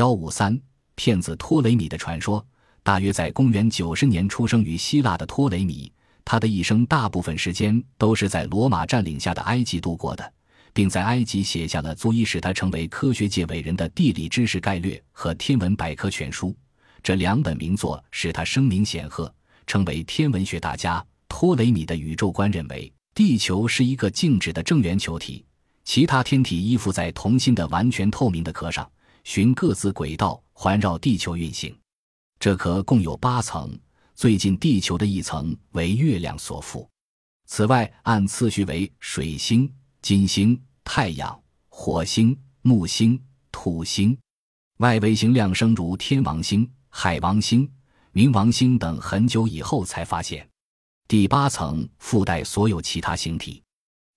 幺五三骗子托雷米的传说，大约在公元九十年出生于希腊的托雷米，他的一生大部分时间都是在罗马占领下的埃及度过的，并在埃及写下了足以使他成为科学界伟人的《地理知识概略》和《天文百科全书》。这两本名作使他声名显赫，成为天文学大家。托雷米的宇宙观认为，地球是一个静止的正圆球体，其他天体依附在同心的完全透明的壳上。循各自轨道环绕地球运行，这壳共有八层，最近地球的一层为月亮所覆。此外，按次序为水星、金星、太阳、火星、木星、土星。外围星亮生如天王星、海王星、冥王星等，很久以后才发现。第八层附带所有其他星体，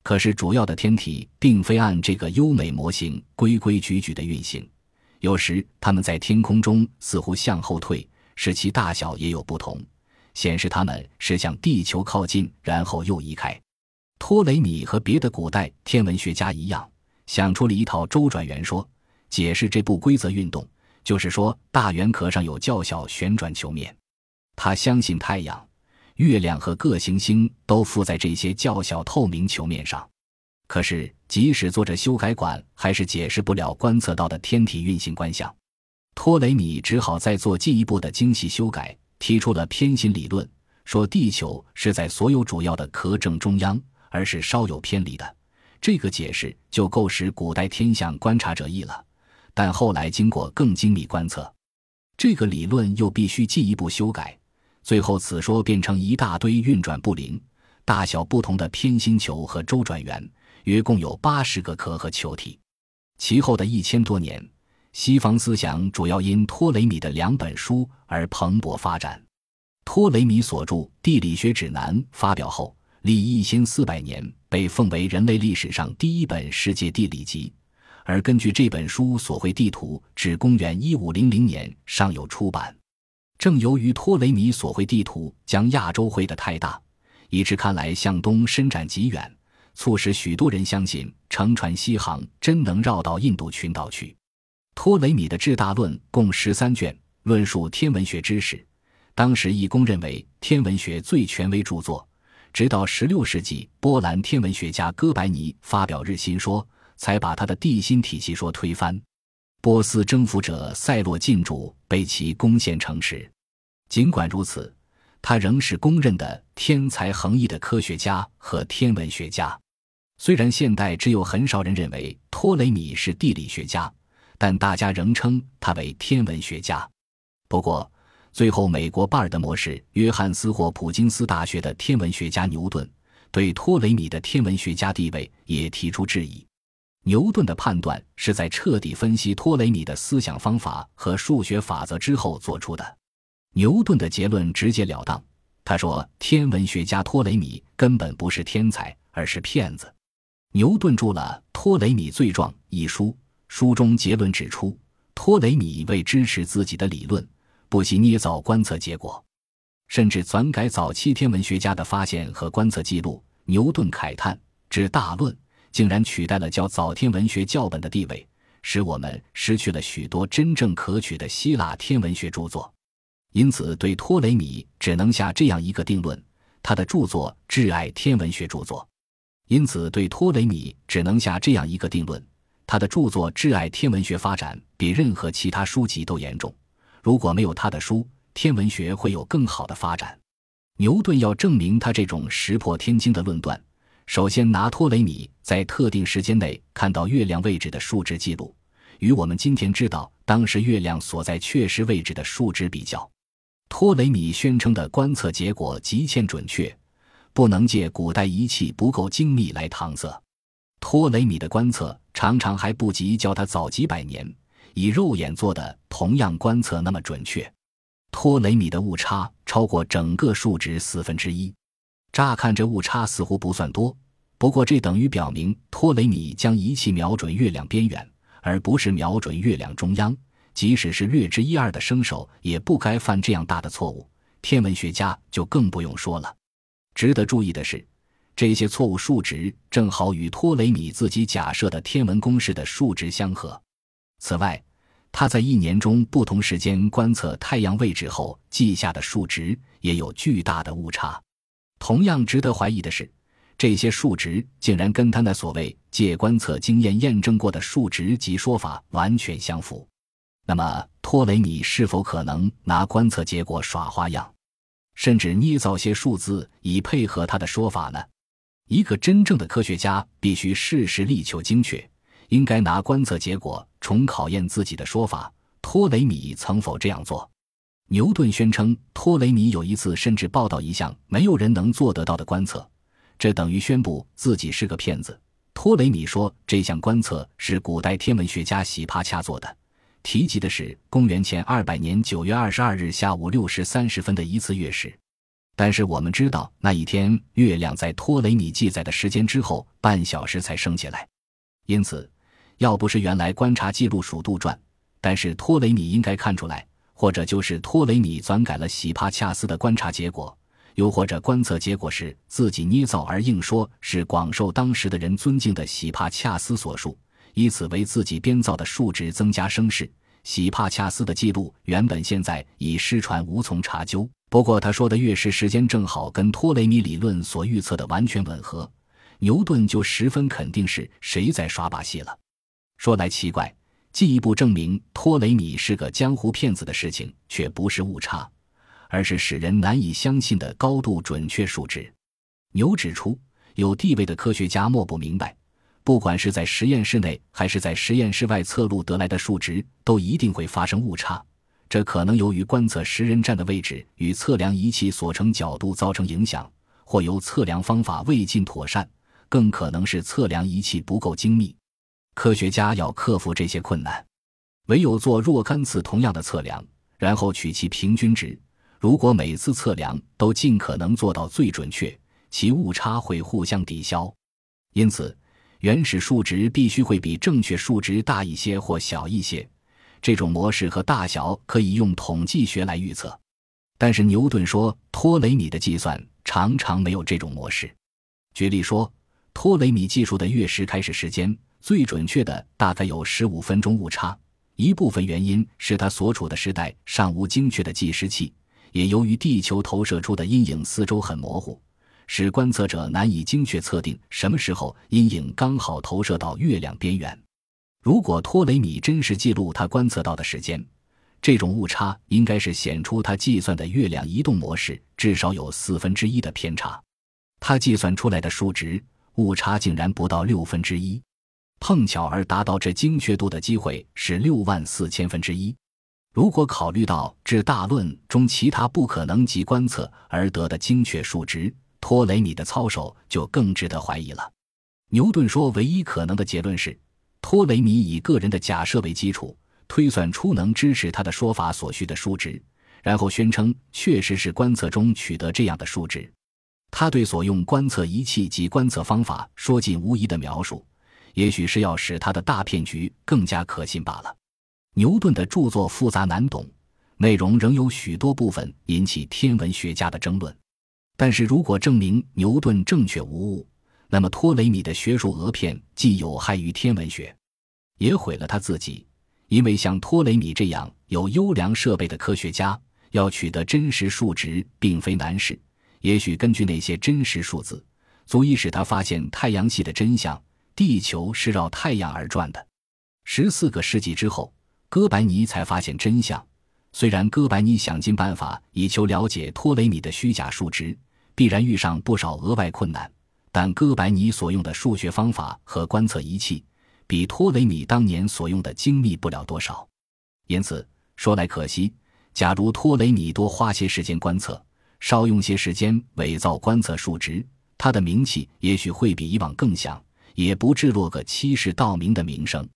可是主要的天体并非按这个优美模型规规矩矩的运行。有时，它们在天空中似乎向后退，使其大小也有不同，显示它们是向地球靠近，然后又移开。托雷米和别的古代天文学家一样，想出了一套周转圆说，解释这不规则运动，就是说大圆壳上有较小旋转球面。他相信太阳、月亮和各行星都附在这些较小透明球面上。可是，即使做着修改管，还是解释不了观测到的天体运行观象。托雷米只好再做进一步的精细修改，提出了偏心理论，说地球是在所有主要的壳正中央，而是稍有偏离的。这个解释就够使古代天象观察者意了。但后来经过更精密观测，这个理论又必须进一步修改，最后此说变成一大堆运转不灵、大小不同的偏心球和周转圆。约共有八十个壳和球体。其后的一千多年，西方思想主要因托雷米的两本书而蓬勃发展。托雷米所著《地理学指南》发表后，历一千四百年，被奉为人类历史上第一本世界地理集。而根据这本书所绘地图，至公元一五零零年尚有出版。正由于托雷米所绘地图将亚洲绘得太大，以致看来向东伸展极远。促使许多人相信乘船西航真能绕到印度群岛去。托雷米的《智大论》共十三卷，论述天文学知识，当时亦公认为天文学最权威著作。直到十六世纪，波兰天文学家哥白尼发表日心说，才把他的地心体系说推翻。波斯征服者塞洛进驻，被其攻陷城池。尽管如此，他仍是公认的天才横溢的科学家和天文学家。虽然现代只有很少人认为托雷米是地理学家，但大家仍称他为天文学家。不过，最后美国巴尔的摩市约翰斯霍普金斯大学的天文学家牛顿对托雷米的天文学家地位也提出质疑。牛顿的判断是在彻底分析托雷米的思想方法和数学法则之后做出的。牛顿的结论直截了当，他说：“天文学家托雷米根本不是天才，而是骗子。”牛顿著了《托雷米罪状》一书，书中结论指出，托雷米为支持自己的理论，不惜捏造观测结果，甚至篡改早期天文学家的发现和观测记录。牛顿慨叹：“之大论竟然取代了较早天文学教本的地位，使我们失去了许多真正可取的希腊天文学著作。”因此，对托雷米只能下这样一个定论：他的著作挚爱天文学著作。因此，对托雷米只能下这样一个定论：他的著作挚爱天文学发展比任何其他书籍都严重。如果没有他的书，天文学会有更好的发展。牛顿要证明他这种石破天惊的论断，首先拿托雷米在特定时间内看到月亮位置的数值记录，与我们今天知道当时月亮所在确实位置的数值比较。托雷米宣称的观测结果极欠准确。不能借古代仪器不够精密来搪塞，托雷米的观测常常还不及叫他早几百年以肉眼做的同样观测那么准确。托雷米的误差超过整个数值四分之一，乍看这误差似乎不算多，不过这等于表明托雷米将仪器瞄准月亮边缘，而不是瞄准月亮中央。即使是略知一二的生手，也不该犯这样大的错误。天文学家就更不用说了。值得注意的是，这些错误数值正好与托雷米自己假设的天文公式的数值相合。此外，他在一年中不同时间观测太阳位置后记下的数值也有巨大的误差。同样值得怀疑的是，这些数值竟然跟他那所谓借观测经验验证过的数值及说法完全相符。那么，托雷米是否可能拿观测结果耍花样，甚至捏造些数字以配合他的说法呢？一个真正的科学家必须事事力求精确。应该拿观测结果重考验自己的说法，托雷米曾否这样做？牛顿宣称托雷米有一次甚至报道一项没有人能做得到的观测，这等于宣布自己是个骗子。托雷米说这项观测是古代天文学家喜帕恰做的，提及的是公元前二百年九月二十二日下午六时三十分的一次月食。但是我们知道那一天月亮在托雷米记载的时间之后半小时才升起来，因此。要不是原来观察记录属杜撰，但是托雷米应该看出来，或者就是托雷米篡改了喜帕恰斯的观察结果，又或者观测结果是自己捏造而硬说是广受当时的人尊敬的喜帕恰斯所述，以此为自己编造的数值增加声势。喜帕恰斯的记录原本现在已失传，无从查究。不过他说的月食时间正好跟托雷米理论所预测的完全吻合，牛顿就十分肯定是谁在耍把戏了。说来奇怪，进一步证明托雷米是个江湖骗子的事情，却不是误差，而是使人难以相信的高度准确数值。牛指出，有地位的科学家莫不明白，不管是在实验室内还是在实验室外测录得来的数值，都一定会发生误差。这可能由于观测时人站的位置与测量仪器所成角度造成影响，或由测量方法未尽妥善，更可能是测量仪器不够精密。科学家要克服这些困难，唯有做若干次同样的测量，然后取其平均值。如果每次测量都尽可能做到最准确，其误差会互相抵消。因此，原始数值必须会比正确数值大一些或小一些。这种模式和大小可以用统计学来预测，但是牛顿说托雷米的计算常常没有这种模式。举例说，托雷米计数的月食开始时间。最准确的大概有十五分钟误差，一部分原因是他所处的时代尚无精确的计时器，也由于地球投射出的阴影四周很模糊，使观测者难以精确测定什么时候阴影刚好投射到月亮边缘。如果托雷米真实记录他观测到的时间，这种误差应该是显出他计算的月亮移动模式至少有四分之一的偏差，他计算出来的数值误差竟然不到六分之一。碰巧而达到这精确度的机会是六万四千分之一。如果考虑到至大论中其他不可能及观测而得的精确数值，托雷米的操守就更值得怀疑了。牛顿说，唯一可能的结论是，托雷米以个人的假设为基础，推算出能支持他的说法所需的数值，然后宣称确实是观测中取得这样的数值。他对所用观测仪器及观测方法说尽无疑的描述。也许是要使他的大骗局更加可信罢了。牛顿的著作复杂难懂，内容仍有许多部分引起天文学家的争论。但是如果证明牛顿正确无误，那么托雷米的学术讹骗既有害于天文学，也毁了他自己。因为像托雷米这样有优良设备的科学家，要取得真实数值并非难事。也许根据那些真实数字，足以使他发现太阳系的真相。地球是绕太阳而转的。十四个世纪之后，哥白尼才发现真相。虽然哥白尼想尽办法以求了解托雷米的虚假数值，必然遇上不少额外困难，但哥白尼所用的数学方法和观测仪器，比托雷米当年所用的精密不了多少。因此说来可惜，假如托雷米多花些时间观测，少用些时间伪造观测数值，他的名气也许会比以往更响。也不至落个欺世盗名的名声。